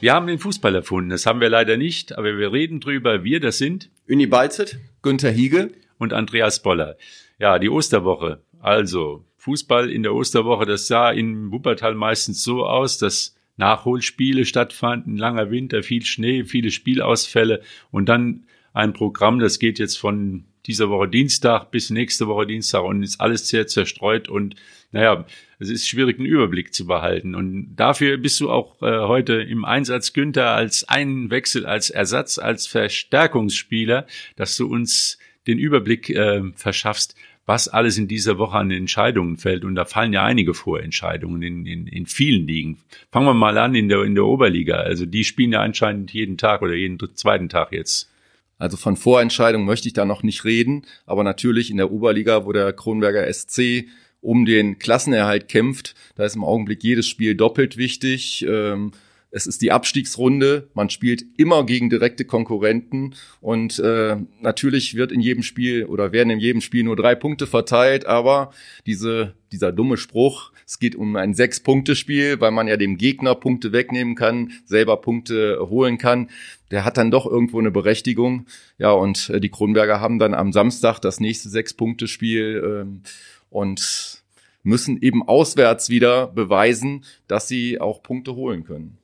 Wir haben den Fußball erfunden. Das haben wir leider nicht, aber wir reden drüber. Wir, das sind Uni Balzet, Günther Hiege und Andreas Boller. Ja, die Osterwoche. Also, Fußball in der Osterwoche, das sah in Wuppertal meistens so aus, dass Nachholspiele stattfanden, langer Winter, viel Schnee, viele Spielausfälle und dann ein Programm, das geht jetzt von dieser Woche Dienstag bis nächste Woche Dienstag und ist alles sehr zerstreut und naja, es ist schwierig, einen Überblick zu behalten. Und dafür bist du auch äh, heute im Einsatz, Günther, als Einwechsel, als Ersatz, als Verstärkungsspieler, dass du uns den Überblick äh, verschaffst, was alles in dieser Woche an Entscheidungen fällt. Und da fallen ja einige Vorentscheidungen in, in, in vielen Ligen. Fangen wir mal an in der, in der Oberliga. Also die spielen ja anscheinend jeden Tag oder jeden zweiten Tag jetzt. Also von Vorentscheidungen möchte ich da noch nicht reden, aber natürlich in der Oberliga, wo der Kronberger SC um den Klassenerhalt kämpft, da ist im Augenblick jedes Spiel doppelt wichtig. Ähm, es ist die Abstiegsrunde, man spielt immer gegen direkte Konkurrenten und äh, natürlich wird in jedem Spiel oder werden in jedem Spiel nur drei Punkte verteilt, aber diese, dieser dumme Spruch, es geht um ein Sechs-Punkte-Spiel, weil man ja dem Gegner Punkte wegnehmen kann, selber Punkte holen kann, der hat dann doch irgendwo eine Berechtigung. Ja, und äh, die Kronberger haben dann am Samstag das nächste Sechs-Punkte-Spiel ähm, und müssen eben auswärts wieder beweisen, dass sie auch Punkte holen können.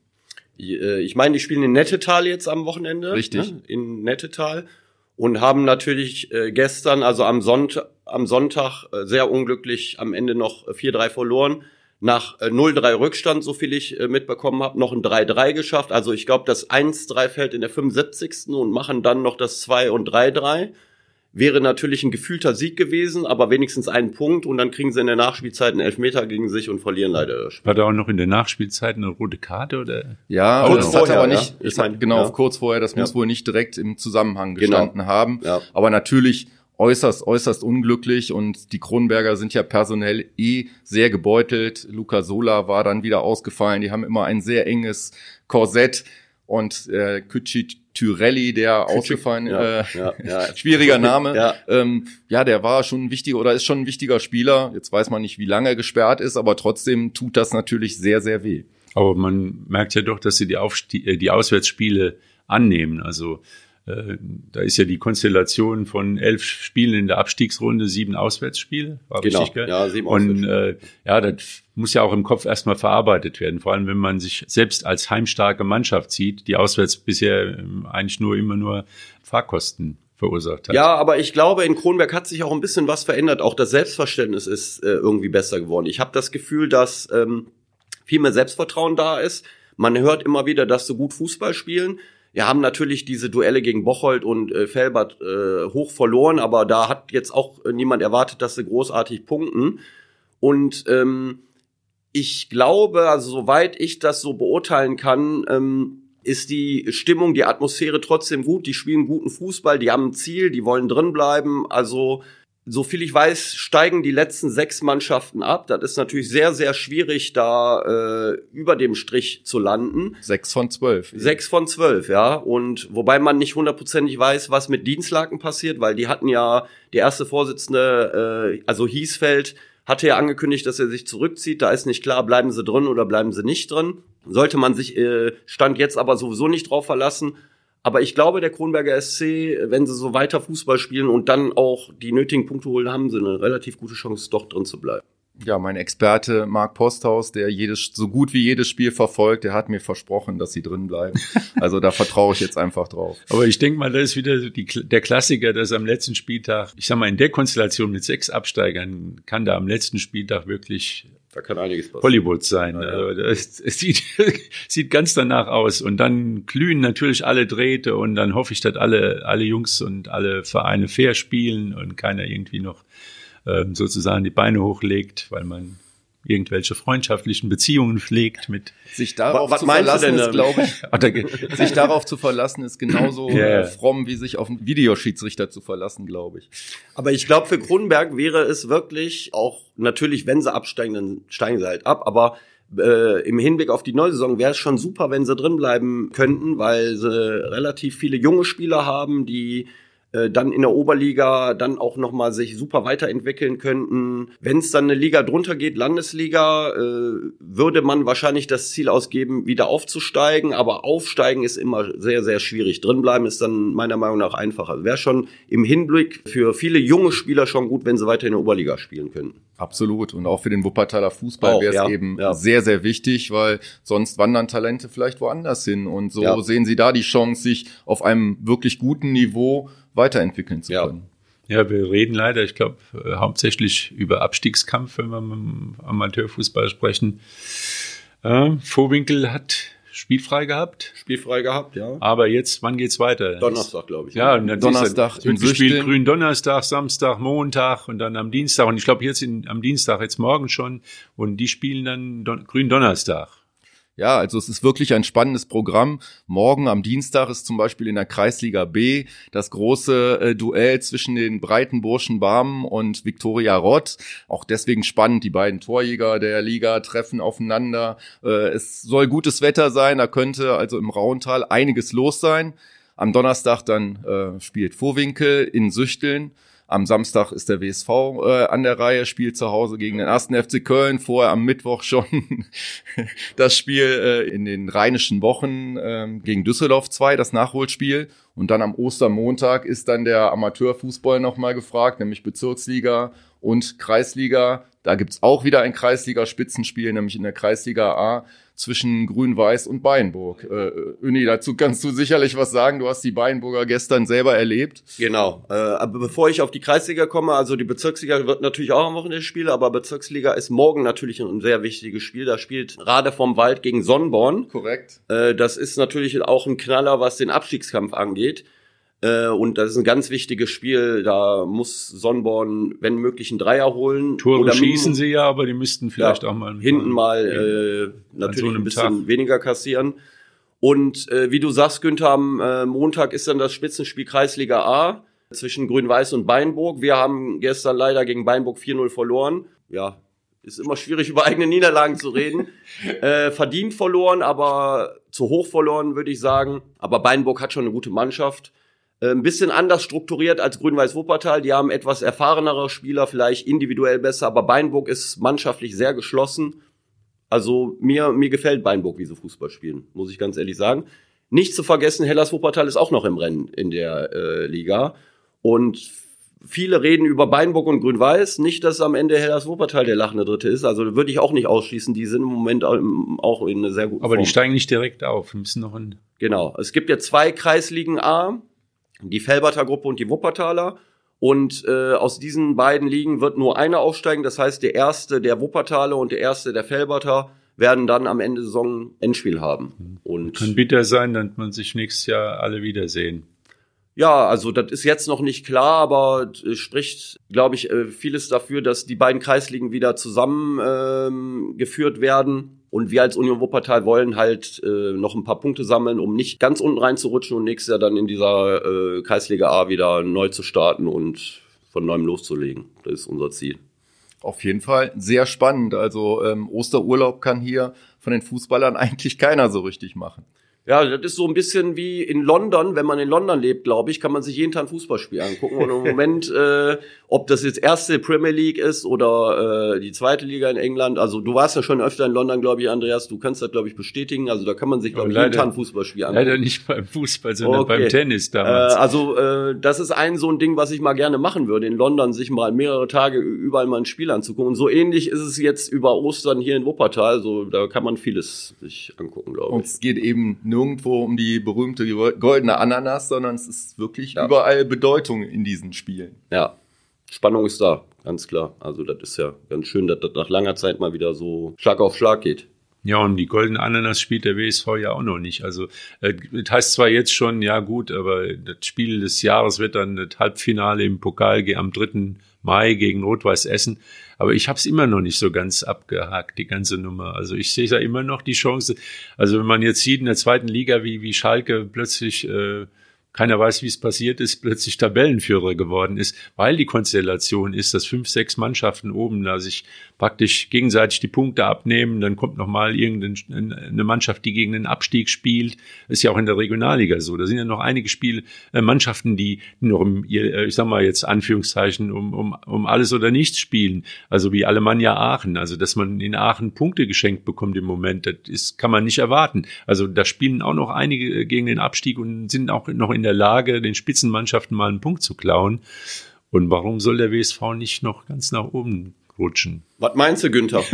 Äh, ich meine, die spielen in Nettetal jetzt am Wochenende. Richtig. Ne? In Nettetal. Und haben natürlich äh, gestern, also am Sonntag, am Sonntag äh, sehr unglücklich am Ende noch 4-3 verloren. Nach äh, 0-3 Rückstand, so viel ich mitbekommen habe, noch ein 3-3 geschafft. Also ich glaube, das 1-3 fällt in der 75. und machen dann noch das 2 und 3-3 wäre natürlich ein gefühlter Sieg gewesen, aber wenigstens einen Punkt und dann kriegen sie in der Nachspielzeit einen Elfmeter gegen sich und verlieren leider das Spiel. War da auch noch in der Nachspielzeit eine rote Karte oder? Ja, kurz das vorher, hat aber ja. nicht, Ich es hat, mein, genau, ja. kurz vorher, das muss Ja. wohl nicht direkt im Zusammenhang Genau. gestanden haben. Ja. Aber natürlich äußerst, äußerst unglücklich und die Kronberger sind ja personell eh sehr gebeutelt. Luca Sola war dann wieder ausgefallen. Die haben immer ein sehr enges Korsett und äh, Kücci Tyrelli, der ausgefallen, ja, äh, ja, ja. schwieriger Name. Ja. Ähm, ja, der war schon ein wichtiger oder ist schon ein wichtiger Spieler. Jetzt weiß man nicht, wie lange er gesperrt ist, aber trotzdem tut das natürlich sehr, sehr weh. Aber man merkt ja doch, dass sie die, Aufstie äh, die Auswärtsspiele annehmen. Also äh, da ist ja die Konstellation von elf Spielen in der Abstiegsrunde, sieben Auswärtsspiele. War Genau, richtig, gell? ja, sieben Und äh, ja, das muss ja auch im Kopf erstmal verarbeitet werden. Vor allem, wenn man sich selbst als heimstarke Mannschaft sieht, die auswärts bisher ähm, eigentlich nur immer nur Fahrkosten verursacht hat. Ja, aber ich glaube, in Kronberg hat sich auch ein bisschen was verändert. Auch das Selbstverständnis ist äh, irgendwie besser geworden. Ich habe das Gefühl, dass ähm, viel mehr Selbstvertrauen da ist. Man hört immer wieder, dass sie gut Fußball spielen. Wir haben natürlich diese Duelle gegen Bocholt und äh, Felbert äh, hoch verloren, aber da hat jetzt auch äh, niemand erwartet, dass sie großartig punkten. Und ähm, ich glaube, also soweit ich das so beurteilen kann, ähm, ist die Stimmung, die Atmosphäre trotzdem gut. Die spielen guten Fußball, die haben ein Ziel, die wollen drin bleiben. Also so viel ich weiß, steigen die letzten sechs Mannschaften ab. Das ist natürlich sehr, sehr schwierig, da äh, über dem Strich zu landen. Sechs von zwölf. Sechs von zwölf, ja. Und wobei man nicht hundertprozentig weiß, was mit Dienstlaken passiert, weil die hatten ja, die erste Vorsitzende, äh, also Hiesfeld, hatte ja angekündigt, dass er sich zurückzieht. Da ist nicht klar, bleiben sie drin oder bleiben sie nicht drin. Sollte man sich äh, Stand jetzt aber sowieso nicht drauf verlassen. Aber ich glaube, der Kronberger SC, wenn sie so weiter Fußball spielen und dann auch die nötigen Punkte holen, haben sie eine relativ gute Chance, doch drin zu bleiben. Ja, mein Experte Marc Posthaus, der jedes, so gut wie jedes Spiel verfolgt, der hat mir versprochen, dass sie drin bleiben. Also da vertraue ich jetzt einfach drauf. Aber ich denke mal, das ist wieder die, der Klassiker, dass am letzten Spieltag, ich sag mal, in der Konstellation mit sechs Absteigern kann da am letzten Spieltag wirklich Da kann einiges passieren. Hollywood sein. Ja, ja. Also das, es sieht, sieht ganz danach aus. Und dann glühen natürlich alle Drähte und dann hoffe ich, dass alle, alle Jungs und alle Vereine fair spielen und keiner irgendwie noch ähm, sozusagen die Beine hochlegt, weil man irgendwelche freundschaftlichen Beziehungen pflegt mit Sich darauf Was zu verlassen ist, glaube ich, sich darauf zu verlassen ist genauso Ja. äh, fromm, wie sich auf einen Videoschiedsrichter zu verlassen, glaube ich. Aber ich glaube, für Kronenberg wäre es wirklich auch natürlich, wenn sie absteigen, dann steigen sie halt ab. Aber äh, im Hinblick auf die neue Saison wäre es schon super, wenn sie drin bleiben könnten, weil sie relativ viele junge Spieler haben, die äh, dann in der Oberliga dann auch nochmal sich super weiterentwickeln könnten. Wenn es dann eine Liga drunter geht, Landesliga, äh, würde man wahrscheinlich das Ziel ausgeben, wieder aufzusteigen, aber aufsteigen ist immer sehr, sehr schwierig. Drinbleiben ist dann meiner Meinung nach einfacher. Wäre schon im Hinblick für viele junge Spieler schon gut, wenn sie weiter in der Oberliga spielen könnten. Absolut. Und auch für den Wuppertaler Fußball wäre es ja, eben ja. sehr, sehr wichtig, weil sonst wandern Talente vielleicht woanders hin. Und so ja. sehen sie da die Chance, sich auf einem wirklich guten Niveau weiterentwickeln zu können. Ja, wir reden leider, ich glaube, äh, hauptsächlich über Abstiegskampf, wenn wir im Amateurfußball sprechen. Äh, Vorwinkel hat spielfrei gehabt. Spielfrei gehabt, ja. Aber jetzt, wann geht's weiter? Donnerstag, glaube ich. Ja, und dann Donnerstag im gespielt Grün Donnerstag, Samstag, Montag und dann am Dienstag. Und ich glaube jetzt in, am Dienstag, jetzt morgen schon. Und die spielen dann Don Grün Donnerstag. Ja, also es ist wirklich ein spannendes Programm. Morgen am Dienstag ist zum Beispiel in der Kreisliga B das große äh, Duell zwischen den Breitenburschen Barmen und Viktoria Rott. Auch deswegen spannend. Die beiden Torjäger der Liga treffen aufeinander. Äh, es soll gutes Wetter sein. Da könnte also im Rauental einiges los sein. Am Donnerstag dann äh, spielt Vorwinkel in Süchteln. Am Samstag ist der WSV äh, an der Reihe, spielt zu Hause gegen den ersten FC Köln. Vorher am Mittwoch schon das Spiel äh, in den rheinischen Wochen äh, gegen Düsseldorf 2, das Nachholspiel. Und dann am Ostermontag ist dann der Amateurfußball nochmal gefragt, nämlich Bezirksliga und Kreisliga. Da gibt's auch wieder ein Kreisliga-Spitzenspiel, nämlich in der Kreisliga A zwischen Grün-Weiß und Bayernburg. Äh, Uni, dazu kannst du sicherlich was sagen. Du hast die Bayernburger gestern selber erlebt. Genau. Äh, aber bevor ich auf die Kreisliga komme, also die Bezirksliga wird natürlich auch am Wochenende spielen, aber Bezirksliga ist morgen natürlich ein sehr wichtiges Spiel. Da spielt Rade vom Wald gegen Sonnenborn. Korrekt. Äh, das ist natürlich auch ein Knaller, was den Abstiegskampf angeht. Äh, und das ist ein ganz wichtiges Spiel. Da muss Sonnborn, wenn möglich, einen Dreier holen. Tore Oder schießen sie ja, aber die müssten vielleicht ja, auch mal hinten mal äh, natürlich so ein bisschen Tag. weniger kassieren. Und äh, wie du sagst, Günther, am äh, Montag ist dann das Spitzenspiel Kreisliga A zwischen Grün-Weiß und Beinburg. Wir haben gestern leider gegen Beinburg 4-0 verloren. Ja, ist immer schwierig, über eigene Niederlagen zu reden. äh, verdient verloren, aber zu hoch verloren, würde ich sagen. Aber Beinburg hat schon eine gute Mannschaft. Äh, ein bisschen anders strukturiert als Grün-Weiß Wuppertal. Die haben etwas erfahrenere Spieler, vielleicht individuell besser, aber Beinburg ist mannschaftlich sehr geschlossen. Also mir, mir gefällt Beinburg, wie sie Fußball spielen, muss ich ganz ehrlich sagen. Nicht zu vergessen, Hellas Wuppertal ist auch noch im Rennen in der äh, Liga. Und viele reden über Beinburg und Grün-Weiß. Nicht, dass am Ende Hellas Wuppertal der lachende Dritte ist. Also würde ich auch nicht ausschließen. Die sind im Moment auch in einer sehr guten Aber Form. die steigen nicht direkt auf. Wir müssen noch in Genau. Es gibt ja zwei Kreisligen A die Felberter Gruppe und die Wuppertaler. Und äh, aus diesen beiden Ligen wird nur einer aufsteigen. Das heißt, der erste der Wuppertaler und der erste der Felberter werden dann am Ende der Saison Endspiel haben. Und Kann bitter sein, dann man sich nächstes Jahr alle wiedersehen. Ja, also das ist jetzt noch nicht klar, aber äh, spricht, glaube ich, äh, vieles dafür, dass die beiden Kreisligen wieder zusammengeführt ähm, werden. Und wir als Union Wuppertal wollen halt äh, noch ein paar Punkte sammeln, um nicht ganz unten reinzurutschen und nächstes Jahr dann in dieser äh, Kreisliga A wieder neu zu starten und von neuem loszulegen. Das ist unser Ziel. Auf jeden Fall sehr spannend. Also ähm, Osterurlaub kann hier von den Fußballern eigentlich keiner so richtig machen. Ja, das ist so ein bisschen wie in London, wenn man in London lebt, glaube ich, kann man sich jeden Tag ein Fußballspiel angucken. Und im Moment, äh, ob das jetzt erste Premier League ist oder äh, die zweite Liga in England, also du warst ja schon öfter in London, glaube ich, Andreas, du kannst das, glaube ich, bestätigen. Also da kann man sich, glaube ich, jeden Tag ein Fußballspiel angucken. Leider nicht beim Fußball, sondern okay. beim Tennis damals. Äh, also äh, das ist ein so ein Ding, was ich mal gerne machen würde, in London sich mal mehrere Tage überall mal ein Spiel anzugucken. Und so ähnlich ist es jetzt über Ostern hier in Wuppertal. So, da kann man vieles sich angucken, glaube ich. Und es geht eben nirgendwo um die berühmte goldene Ananas, sondern es ist wirklich ja. überall Bedeutung in diesen Spielen. Ja, Spannung ist da, ganz klar. Also das ist ja ganz schön, dass das nach langer Zeit mal wieder so Schlag auf Schlag geht. Ja, und die goldene Ananas spielt der WSV ja auch noch nicht. Also äh, das heißt zwar jetzt schon, ja gut, aber das Spiel des Jahres wird dann das Halbfinale im Pokal am 3. Mai gegen Rot-Weiß Essen. Aber ich habe es immer noch nicht so ganz abgehakt, die ganze Nummer. Also ich sehe da immer noch die Chance. Also wenn man jetzt sieht in der zweiten Liga, wie, wie Schalke plötzlich äh, keiner weiß, wie es passiert ist, plötzlich Tabellenführer geworden ist, weil die Konstellation ist, dass fünf, sechs Mannschaften oben da sich praktisch gegenseitig die Punkte abnehmen. Dann kommt noch mal irgendeine Mannschaft, die gegen den Abstieg spielt. Ist ja auch in der Regionalliga so. Da sind ja noch einige Spiele, äh, Mannschaften, die noch im, äh, ich sag mal jetzt Anführungszeichen, um, um, um alles oder nichts spielen. Also wie Alemannia Aachen. Also dass man in Aachen Punkte geschenkt bekommt im Moment, das ist, kann man nicht erwarten. Also da spielen auch noch einige gegen den Abstieg und sind auch noch in der Lage, den Spitzenmannschaften mal einen Punkt zu klauen. Und warum soll der WSV nicht noch ganz nach oben rutschen? Was meinst du, Günther?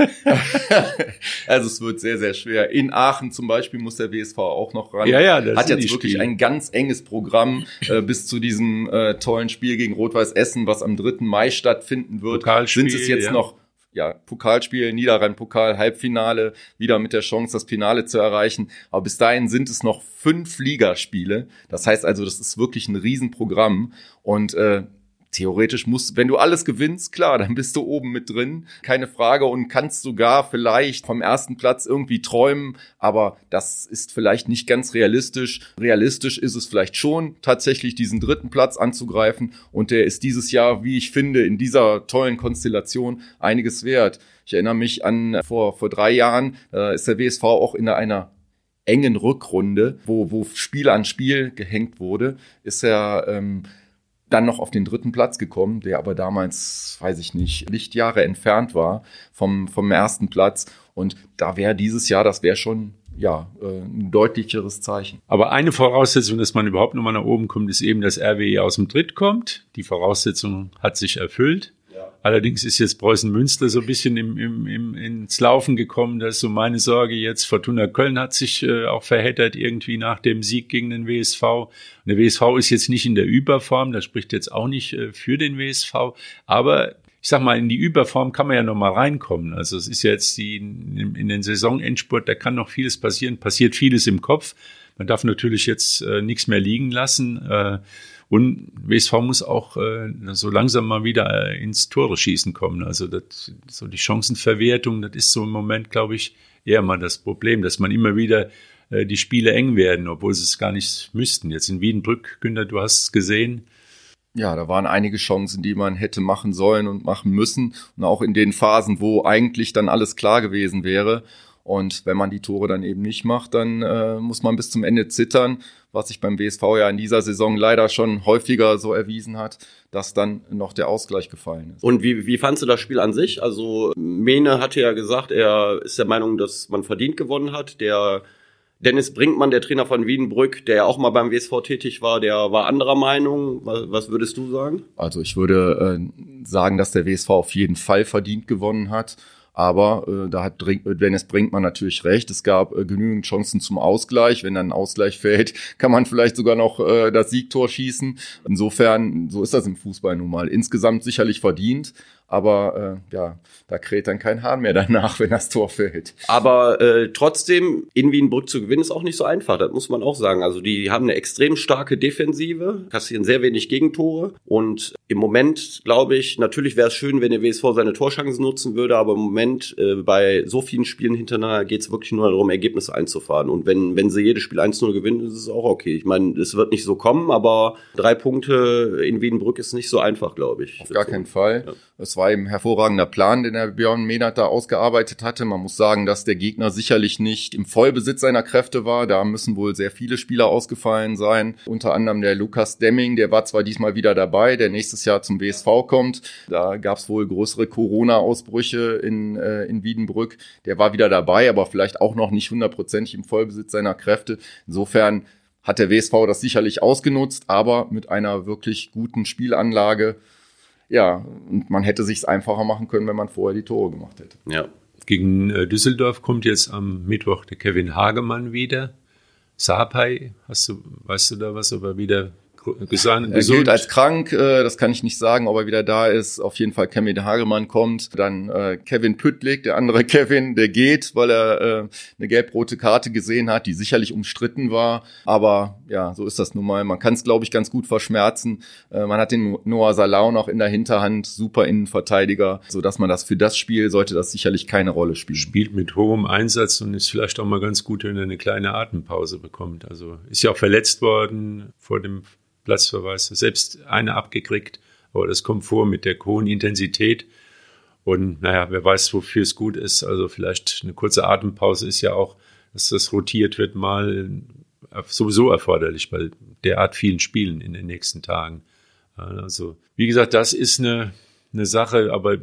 also es wird sehr, sehr schwer. In Aachen zum Beispiel muss der WSV auch noch ran. Ja, ja, das Hat jetzt wirklich Spiele. ein ganz enges Programm äh, bis zu diesem äh, tollen Spiel gegen Rot-Weiß Essen, was am 3. Mai stattfinden wird. Sind es jetzt ja. noch ja, Pokalspiel, Niederrhein-Pokal, Halbfinale, wieder mit der Chance, das Finale zu erreichen. Aber bis dahin sind es noch fünf Ligaspiele. Das heißt also, das ist wirklich ein Riesenprogramm. Und äh, theoretisch musst, wenn du alles gewinnst, klar, dann bist du oben mit drin, keine Frage und kannst sogar vielleicht vom ersten Platz irgendwie träumen, aber das ist vielleicht nicht ganz realistisch. Realistisch ist es vielleicht schon, tatsächlich diesen dritten Platz anzugreifen und der ist dieses Jahr, wie ich finde, in dieser tollen Konstellation einiges wert. Ich erinnere mich an vor, vor drei Jahren, äh, ist der WSV auch in einer engen Rückrunde, wo, wo Spiel an Spiel gehängt wurde, ist er ähm, dann noch auf den dritten Platz gekommen, der aber damals, weiß ich nicht, Lichtjahre entfernt war vom, vom ersten Platz. Und da wäre dieses Jahr, das wäre schon ja, äh, ein deutlicheres Zeichen. Aber eine Voraussetzung, dass man überhaupt nochmal nach oben kommt, ist eben, dass RWE aus dem Dritt kommt. Die Voraussetzung hat sich erfüllt. Allerdings ist jetzt Preußen Münster so ein bisschen im, im, im, ins Laufen gekommen. Das ist so meine Sorge jetzt. Fortuna Köln hat sich äh, auch verheddert irgendwie nach dem Sieg gegen den WSV. Und der WSV ist jetzt nicht in der Überform, das spricht jetzt auch nicht äh, für den WSV. Aber ich sag mal, in die Überform kann man ja noch mal reinkommen. Also es ist jetzt die in, in den Saisonendspurt, da kann noch vieles passieren, passiert vieles im Kopf. Man darf natürlich jetzt äh, nichts mehr liegen lassen. Äh, und WSV muss auch äh, so langsam mal wieder äh, ins Tore schießen kommen. Also das, so die Chancenverwertung, das ist so im Moment, glaube ich, eher mal das Problem, dass man immer wieder äh, die Spiele eng werden, obwohl sie es gar nicht müssten. Jetzt in Wiedenbrück, Günther, du hast es gesehen. Ja, da waren einige Chancen, die man hätte machen sollen und machen müssen. Und auch in den Phasen, wo eigentlich dann alles klar gewesen wäre. Und wenn man die Tore dann eben nicht macht, dann äh, muss man bis zum Ende zittern, was sich beim WSV ja in dieser Saison leider schon häufiger so erwiesen hat, dass dann noch der Ausgleich gefallen ist. Und wie, wie fandst du das Spiel an sich? Also Mene hatte ja gesagt, er ist der Meinung, dass man verdient gewonnen hat. Der Dennis Brinkmann, der Trainer von Wiedenbrück, der ja auch mal beim WSV tätig war, der war anderer Meinung. Was, würdest du sagen? Also ich würde äh, sagen, dass der WSV auf jeden Fall verdient gewonnen hat. Aber äh, da hat Dennis Brinkmann natürlich recht. Es gab äh, genügend Chancen zum Ausgleich. Wenn dann ein Ausgleich fällt, kann man vielleicht sogar noch äh, das Siegtor schießen. Insofern, so ist das im Fußball nun mal. Insgesamt sicherlich verdient. Aber äh, ja, da kräht dann kein Hahn mehr danach, wenn das Tor fällt. Aber äh, trotzdem, in Wienbrück zu gewinnen, ist auch nicht so einfach. Das muss man auch sagen. Also die haben eine extrem starke Defensive, kassieren sehr wenig Gegentore. Und im Moment, glaube ich, natürlich wäre es schön, wenn der WSV seine Torschancen nutzen würde. Aber im Moment, äh, bei so vielen Spielen hintereinander, geht es wirklich nur darum, Ergebnisse einzufahren. Und wenn, wenn sie jedes Spiel 1-0 gewinnen, ist es auch okay. Ich meine, es wird nicht so kommen, aber drei Punkte in Wiedenbrück ist nicht so einfach, glaube ich. Auf gar keinen Fall. Ja. Es war eben ein hervorragender Plan, den der Björn Mehnert da ausgearbeitet hatte. Man muss sagen, dass der Gegner sicherlich nicht im Vollbesitz seiner Kräfte war. Da müssen wohl sehr viele Spieler ausgefallen sein. Unter anderem der Lukas Demming, der war zwar diesmal wieder dabei, der nächstes Jahr zum WSV kommt. Da gab es wohl größere Corona-Ausbrüche in, äh, in Wiedenbrück. Der war wieder dabei, aber vielleicht auch noch nicht hundertprozentig im Vollbesitz seiner Kräfte. Insofern hat der WSV das sicherlich ausgenutzt, aber mit einer wirklich guten Spielanlage ja, und man hätte sich einfacher machen können, wenn man vorher die Tore gemacht hätte. Ja. Gegen äh, Düsseldorf kommt jetzt am Mittwoch der Kevin Hagemann wieder. Sapai, hast du, weißt du da was, ob er wieder gesund. Er gilt als krank, äh, das kann ich nicht sagen, ob er wieder da ist. Auf jeden Fall Kevin Hagemann kommt. Dann äh, Kevin Püttlik, der andere Kevin, der geht, weil er äh, eine gelb-rote Karte gesehen hat, die sicherlich umstritten war. Aber ja, so ist das nun mal. Man kann es, glaube ich, ganz gut verschmerzen. Äh, man hat den Noah Salau noch in der Hinterhand, super Innenverteidiger, so dass man das für das Spiel sollte das sicherlich keine Rolle spielen. Spielt mit hohem Einsatz und ist vielleicht auch mal ganz gut, wenn er eine kleine Atempause bekommt. Also ist ja auch verletzt worden vor dem Platzverweis, selbst eine abgekriegt, aber das kommt vor mit der hohen Intensität. Und naja, wer weiß, wofür es gut ist. Also vielleicht eine kurze Atempause ist ja auch, dass das rotiert wird, mal sowieso erforderlich bei derart vielen Spielen in den nächsten Tagen. Also, wie gesagt, das ist eine, eine Sache, aber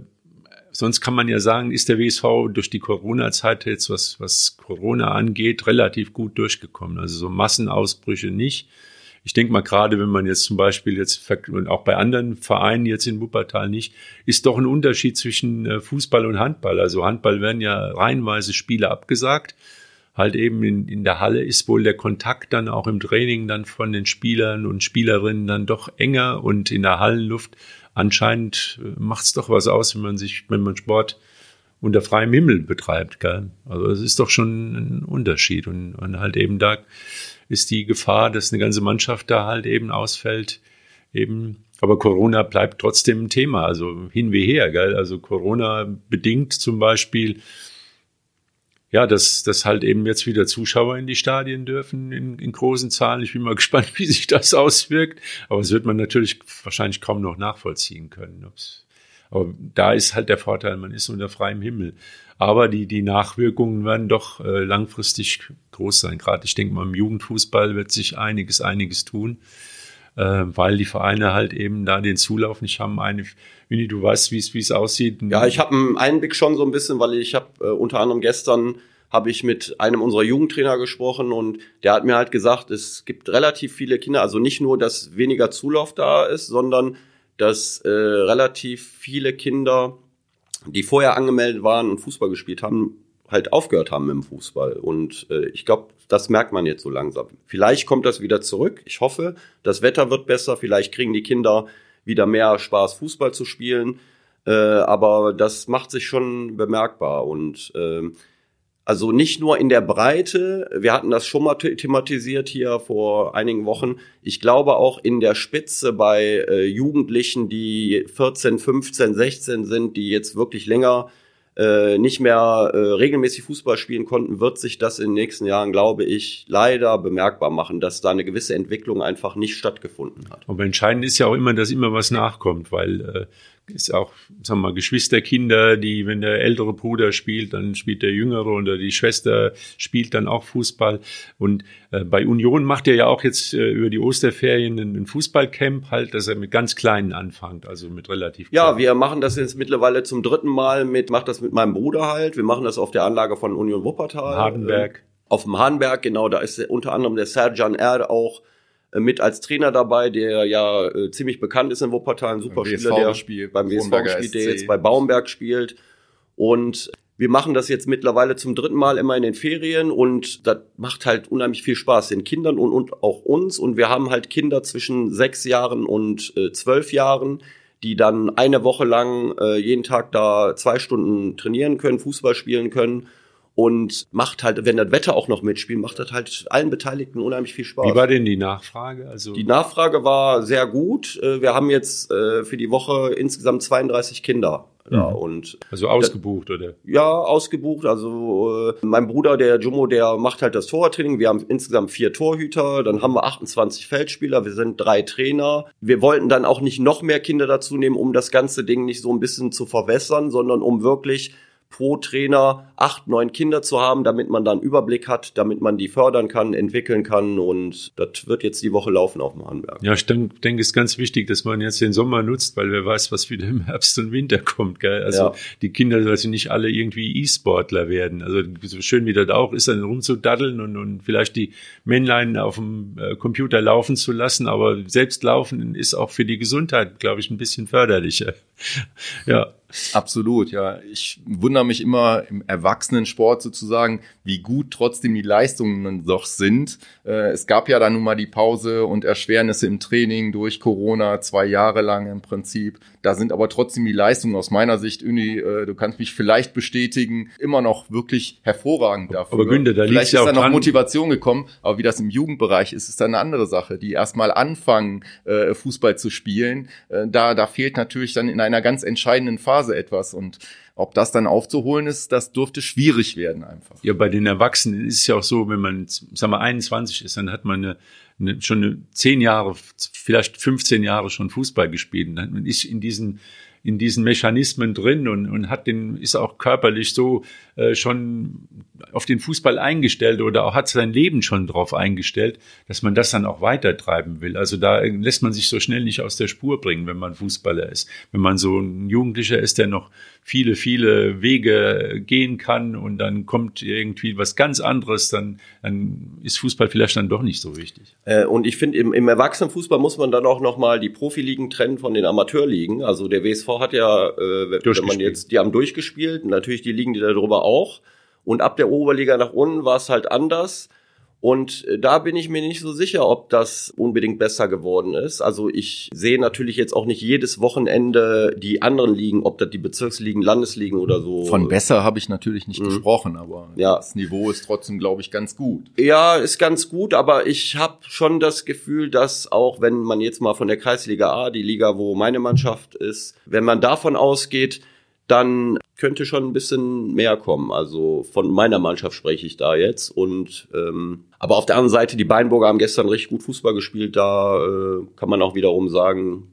sonst kann man ja sagen, ist der WSV durch die Corona-Zeit jetzt, was, was Corona angeht, relativ gut durchgekommen. Also so Massenausbrüche nicht. Ich denke mal, gerade wenn man jetzt zum Beispiel jetzt, und auch bei anderen Vereinen jetzt in Wuppertal nicht, ist doch ein Unterschied zwischen äh, Fußball und Handball. Also Handball werden ja reihenweise Spiele abgesagt. Halt eben in, in der Halle ist wohl der Kontakt dann auch im Training dann von den Spielern und Spielerinnen dann doch enger und in der Hallenluft anscheinend äh, macht es doch was aus, wenn man sich, wenn man Sport unter freiem Himmel betreibt. Gell? Also es ist doch schon ein Unterschied und, und halt eben da ist die Gefahr, dass eine ganze Mannschaft da halt eben ausfällt, eben. Aber Corona bleibt trotzdem ein Thema, also hin wie her, gell? Also Corona bedingt zum Beispiel, ja, dass, dass halt eben jetzt wieder Zuschauer in die Stadien dürfen in, in großen Zahlen. Ich bin mal gespannt, wie sich das auswirkt. Aber es wird man natürlich wahrscheinlich kaum noch nachvollziehen können. Ob's, aber da ist halt der Vorteil, man ist unter freiem Himmel. Aber die, die Nachwirkungen werden doch äh, langfristig groß sein. Gerade ich denke mal, im Jugendfußball wird sich einiges, einiges tun, äh, weil die Vereine halt eben da den Zulauf nicht haben. Eine, Winnie, du weißt, wie es aussieht. Ja, ich habe einen Einblick schon so ein bisschen, weil ich habe äh, unter anderem gestern habe ich mit einem unserer Jugendtrainer gesprochen und der hat mir halt gesagt, es gibt relativ viele Kinder, also nicht nur, dass weniger Zulauf da ist, sondern dass äh, relativ viele Kinder die vorher angemeldet waren und Fußball gespielt haben, halt aufgehört haben im Fußball. Und äh, ich glaube, das merkt man jetzt so langsam. Vielleicht kommt das wieder zurück. Ich hoffe, das Wetter wird besser. Vielleicht kriegen die Kinder wieder mehr Spaß, Fußball zu spielen. Äh, aber das macht sich schon bemerkbar. Und äh, also nicht nur in der Breite, wir hatten das schon mal thematisiert hier vor einigen Wochen. Ich glaube auch in der Spitze bei äh, Jugendlichen, die 14, 15, 16 sind, die jetzt wirklich länger äh, nicht mehr äh, regelmäßig Fußball spielen konnten, wird sich das in den nächsten Jahren, glaube ich, leider bemerkbar machen, dass da eine gewisse Entwicklung einfach nicht stattgefunden hat. Aber entscheidend ist ja auch immer, dass immer was nachkommt, weil äh, ist auch, sagen wir mal, Geschwisterkinder, die, wenn der ältere Bruder spielt, dann spielt der jüngere oder die Schwester spielt dann auch Fußball. Und äh, bei Union macht er ja auch jetzt äh, über die Osterferien ein, ein Fußballcamp halt, dass er mit ganz Kleinen anfängt, also mit relativ Ja, wir machen das jetzt mittlerweile zum dritten Mal mit, macht das mit meinem Bruder halt. Wir machen das auf der Anlage von Union Wuppertal. Hardenberg. Äh, auf dem Hardenberg, genau, da ist unter anderem der Serjan Erd auch mit als Trainer dabei, der ja äh, ziemlich bekannt ist in Wuppertal, ein super Spieler, der spielt, beim WSV spielt, der jetzt bei Baumberg spielt. Und wir machen das jetzt mittlerweile zum dritten Mal immer in den Ferien und das macht halt unheimlich viel Spaß den Kindern und, und auch uns. Und wir haben halt Kinder zwischen sechs Jahren und äh, zwölf Jahren, die dann eine Woche lang äh, jeden Tag da zwei Stunden trainieren können, Fußball spielen können und macht halt, wenn das Wetter auch noch mitspielt, macht das halt allen Beteiligten unheimlich viel Spaß. Wie war denn die Nachfrage? Also die Nachfrage war sehr gut. Äh, wir haben jetzt äh, für die Woche insgesamt 32 Kinder. Ja, mhm. und also ausgebucht, oder? Ja, ausgebucht. Also äh, mein Bruder, der Jummo, der macht halt das Torwarttraining. Wir haben insgesamt vier Torhüter, dann haben wir 28 Feldspieler, wir sind drei Trainer. Wir wollten dann auch nicht noch mehr Kinder dazu nehmen, um das ganze Ding nicht so ein bisschen zu verwässern, sondern um wirklich pro Trainer acht, neun Kinder zu haben, damit man dann Überblick hat, damit man die fördern kann, entwickeln kann und das wird jetzt die Woche laufen auf dem Handwerk. Ja, ich denke, denk, ist ganz wichtig, dass man jetzt den Sommer nutzt, weil wer weiß, was wieder im Herbst und Winter kommt. Gell? Also ja. die Kinder sollten nicht alle irgendwie E-Sportler werden. Also so schön wie das auch ist, dann rumzudaddeln und, und vielleicht die Männlein auf dem äh, Computer laufen zu lassen, aber selbst laufen ist auch für die Gesundheit, glaube ich, ein bisschen förderlicher. ja. Absolut, ja. Ich wundere mich immer im Erwachsenensport sozusagen, wie gut trotzdem die Leistungen doch sind. Äh, es gab ja dann nun mal die Pause und Erschwernisse im Training durch Corona, zwei Jahre lang im Prinzip. Da sind aber trotzdem die Leistungen aus meiner Sicht, Uni, äh, du kannst mich vielleicht bestätigen, immer noch wirklich hervorragend dafür. Aber Günther, da vielleicht ist ja da noch dran. Motivation gekommen, aber wie das im Jugendbereich ist, ist dann eine andere Sache. Die erstmal anfangen, äh, Fußball zu spielen, da, da fehlt natürlich dann in einer ganz entscheidenden Phase etwas und ob das dann aufzuholen ist, das dürfte schwierig werden einfach. Ja, bei den Erwachsenen ist es ja auch so, wenn man, sagen wir, 21 ist, dann hat man eine, eine, schon eine zehn Jahre, vielleicht 15 Jahre schon Fußball gespielt. Und dann- Man ist in diesen, in diesen Mechanismen drin und, und hat den, ist auch körperlich so äh, schon auf den Fußball eingestellt oder auch hat sein Leben schon drauf eingestellt, dass man das dann auch weitertreiben will. Also da lässt man sich so schnell nicht aus der Spur bringen, wenn man Fußballer ist. Wenn man so ein Jugendlicher ist, der noch viele, viele Wege gehen kann und dann kommt irgendwie was ganz anderes, dann, dann ist Fußball vielleicht dann doch nicht so wichtig. Äh, und ich finde, im, im Erwachsenenfußball muss man dann auch nochmal die Profiligen trennen von den Amateurligen. Also der WSV hat ja, äh, wenn man jetzt, die haben durchgespielt, natürlich die Ligen, die darüber auch. Und ab der Oberliga nach unten war es halt anders. Und äh, da bin ich mir nicht so sicher, ob das unbedingt besser geworden ist. Also ich sehe natürlich jetzt auch nicht jedes Wochenende die anderen Ligen, ob das die Bezirksligen, Landesligen oder so. Von besser habe ich natürlich nicht gesprochen, aber Ja. das Niveau ist trotzdem, glaube ich, ganz gut. Ja, ist ganz gut, aber ich habe schon das Gefühl, dass auch wenn man jetzt mal von der Kreisliga A, die Liga, wo meine Mannschaft ist, wenn man davon ausgeht, dann könnte schon ein bisschen mehr kommen. Also von meiner Mannschaft spreche ich da jetzt. Und ähm, aber auf der anderen Seite, die Beinburger haben gestern richtig gut Fußball gespielt. Da äh, kann man auch wiederum sagen,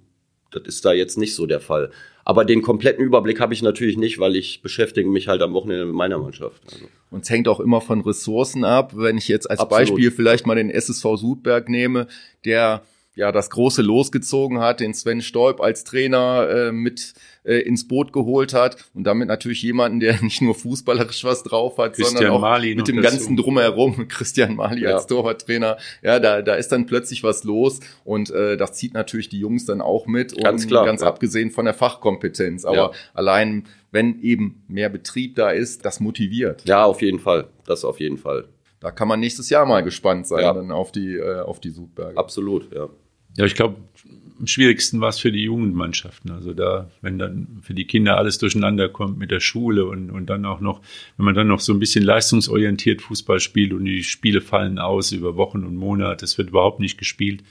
das ist da jetzt nicht so der Fall. Aber den kompletten Überblick habe ich natürlich nicht, weil ich beschäftige mich halt am Wochenende mit meiner Mannschaft. Also. Und es hängt auch immer von Ressourcen ab. Wenn ich jetzt als Absolut. Beispiel vielleicht mal den SSV Sudberg nehme, der ja das große losgezogen hat, den Sven Stolp als Trainer äh, mit äh, ins Boot geholt hat und damit natürlich jemanden, der nicht nur fußballerisch was drauf hat, Christian sondern auch Mali mit dem ganzen drumherum, Christian Mali Ja. als Torwarttrainer, ja, da, da ist dann plötzlich was los und äh, das zieht natürlich die Jungs dann auch mit und Ganz klar, ganz ja. abgesehen von der Fachkompetenz, aber Ja. allein wenn eben mehr Betrieb da ist, das motiviert. Ja, auf jeden Fall. Das auf jeden Fall. Da kann man nächstes Jahr mal gespannt sein Ja. dann auf die äh, auf die Sudberger. Absolut, ja. Ja, ich glaube, am schwierigsten war es für die Jugendmannschaften. Also da, wenn dann für die Kinder alles durcheinander kommt mit der Schule und, und dann auch noch, wenn man dann noch so ein bisschen leistungsorientiert Fußball spielt und die Spiele fallen aus über Wochen und Monate, es wird überhaupt nicht gespielt,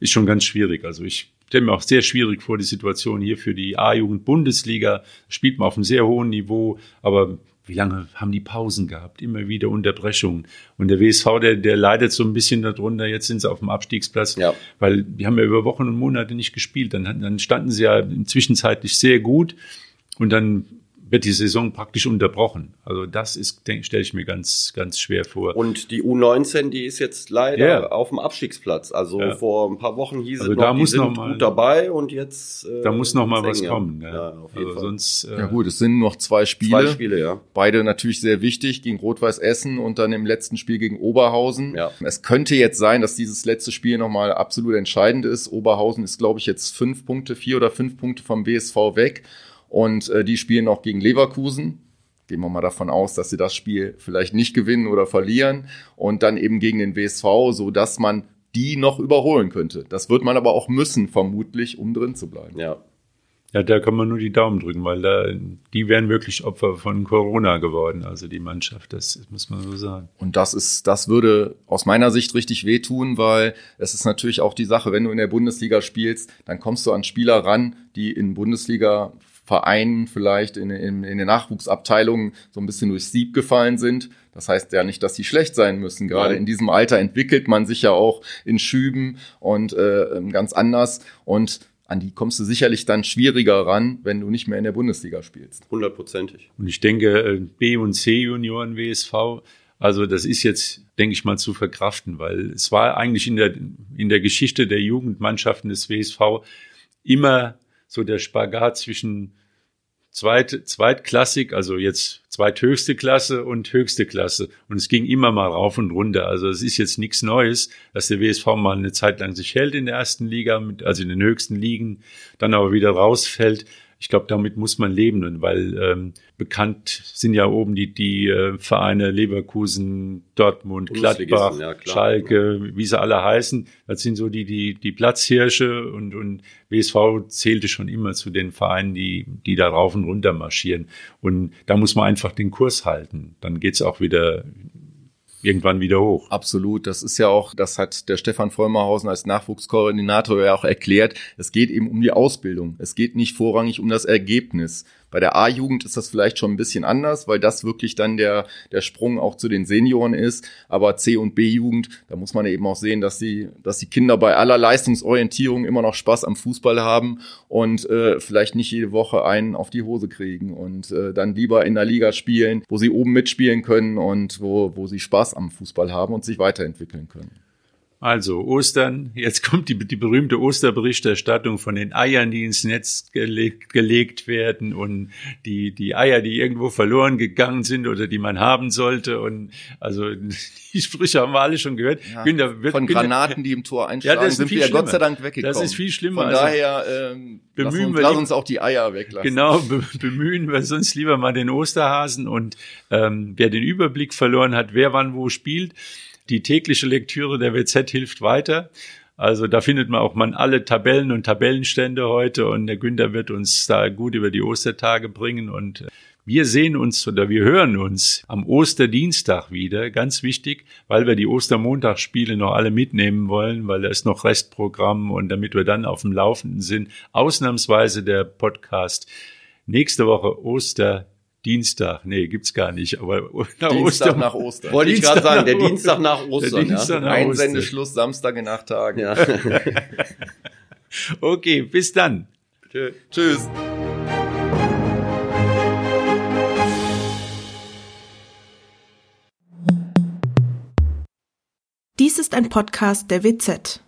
ist schon ganz schwierig. Also ich stelle mir auch sehr schwierig vor, die Situation hier für die A-Jugend-Bundesliga. Spielt man auf einem sehr hohen Niveau, aber wie lange haben die Pausen gehabt? Immer wieder Unterbrechungen. Und der WSV, der, der leidet so ein bisschen darunter. Jetzt sind sie auf dem Abstiegsplatz, Ja. weil die haben ja über Wochen und Monate nicht gespielt. Dann, dann standen sie ja zwischenzeitlich sehr gut und dann wird die Saison praktisch unterbrochen. Also das ist, denke stelle ich mir ganz, ganz schwer vor. Und die U19, die ist jetzt leider Ja. auf dem Abstiegsplatz. Also Ja. vor ein paar Wochen hieß Also es da noch, die muss sind noch mal- gut dabei und jetzt äh, da muss noch mal was ja. kommen. Ja. Ja, auf jeden also Fall. sonst, äh, Ja gut, es sind noch zwei Spiele. Zwei Spiele, ja. Beide natürlich sehr wichtig gegen Rot-Weiß Essen und dann im letzten Spiel gegen Oberhausen. Ja. Es könnte jetzt sein, dass dieses letzte Spiel nochmal absolut entscheidend ist. Oberhausen ist, glaube ich, jetzt fünf Punkte, vier oder fünf Punkte vom BSV weg. Und äh, die spielen noch gegen Leverkusen. Gehen wir mal davon aus, dass sie das Spiel vielleicht nicht gewinnen oder verlieren. Und dann eben gegen den WSV, so dass man die noch überholen könnte. Das wird man aber auch müssen, vermutlich, um drin zu bleiben. Ja. ja, da kann man nur die Daumen drücken, weil da, die wären wirklich Opfer von Corona geworden, also die Mannschaft, das muss man so sagen. Und das ist, das würde aus meiner Sicht richtig wehtun, weil es ist natürlich auch die Sache, wenn du in der Bundesliga spielst, dann kommst du an Spieler ran, die in Bundesliga Vereinen vielleicht in, in, in den Nachwuchsabteilungen so ein bisschen durchs Sieb gefallen sind. Das heißt ja nicht, dass die schlecht sein müssen. Gerade Nein. in diesem Alter entwickelt man sich ja auch in Schüben und äh, ganz anders. Und an die kommst du sicherlich dann schwieriger ran, wenn du nicht mehr in der Bundesliga spielst. Hundertprozentig. Und ich denke, äh, B- und C-Junioren WSV, also das ist jetzt, denke ich mal, zu verkraften, weil es war eigentlich in der, in der Geschichte der Jugendmannschaften des WSV immer so der Spagat zwischen zweit, zweitklassig, also jetzt zweithöchste Klasse und höchste Klasse. Und es ging immer mal rauf und runter. Also es ist jetzt nichts Neues, dass der WSV mal eine Zeit lang sich hält in der ersten Liga, mit, also in den höchsten Ligen, dann aber wieder rausfällt. Ich glaube, damit muss man leben, weil ähm, bekannt sind ja oben die, die äh, Vereine Leverkusen, Dortmund, Gladbach, ja, Schalke, wie sie alle heißen. Das sind so die, die, die Platzhirsche und, und WSV zählte schon immer zu den Vereinen, die, die da rauf und runter marschieren. Und da muss man einfach den Kurs halten. Dann geht's auch wieder irgendwann wieder hoch. Absolut. Das ist ja auch, das hat der Stefan Vollmerhausen als Nachwuchskoordinator ja auch erklärt. Es geht eben um die Ausbildung. Es geht nicht vorrangig um das Ergebnis. Bei der A-Jugend ist das vielleicht schon ein bisschen anders, weil das wirklich dann der, der Sprung auch zu den Senioren ist. Aber C- und B-Jugend, da muss man eben auch sehen, dass die, dass die Kinder bei aller Leistungsorientierung immer noch Spaß am Fußball haben und äh, vielleicht nicht jede Woche einen auf die Hose kriegen und äh, dann lieber in der Liga spielen, wo sie oben mitspielen können und wo, wo sie Spaß am Fußball haben und sich weiterentwickeln können. Also Ostern, jetzt kommt die, die berühmte Osterberichterstattung von den Eiern, die ins Netz gelegt, gelegt werden und die, die Eier, die irgendwo verloren gegangen sind oder die man haben sollte. Und also die Sprüche haben wir alle schon gehört. Ja, Günther, wird, von Günther, Granaten, die im Tor einschlagen, ja, sind wir ja Gott sei Dank weggekommen. Das ist viel schlimmer. Von also, daher ähm, bemühen lass uns, wir lass uns auch die Eier weglassen. Genau, be bemühen wir sonst lieber mal den Osterhasen und ähm, wer den Überblick verloren hat, wer wann wo spielt die tägliche Lektüre der WZ hilft weiter. Also da findet man auch man alle Tabellen und Tabellenstände heute und der Günther wird uns da gut über die Ostertage bringen und wir sehen uns oder wir hören uns am Osterdienstag wieder, ganz wichtig, weil wir die Ostermontagsspiele noch alle mitnehmen wollen, weil da ist noch Restprogramm und damit wir dann auf dem Laufenden sind, ausnahmsweise der Podcast nächste Woche Oster Dienstag, nee, gibt's gar nicht, aber nach Dienstag Ostern. nach Ostern. Wollte ich gerade sagen, der Dienstag nach Ostern. Der Dienstag ja. nach Einsendeschluss Samstag in acht Tagen. Ja. okay, bis dann. Tschö. Tschüss. Dies ist ein Podcast der WZ.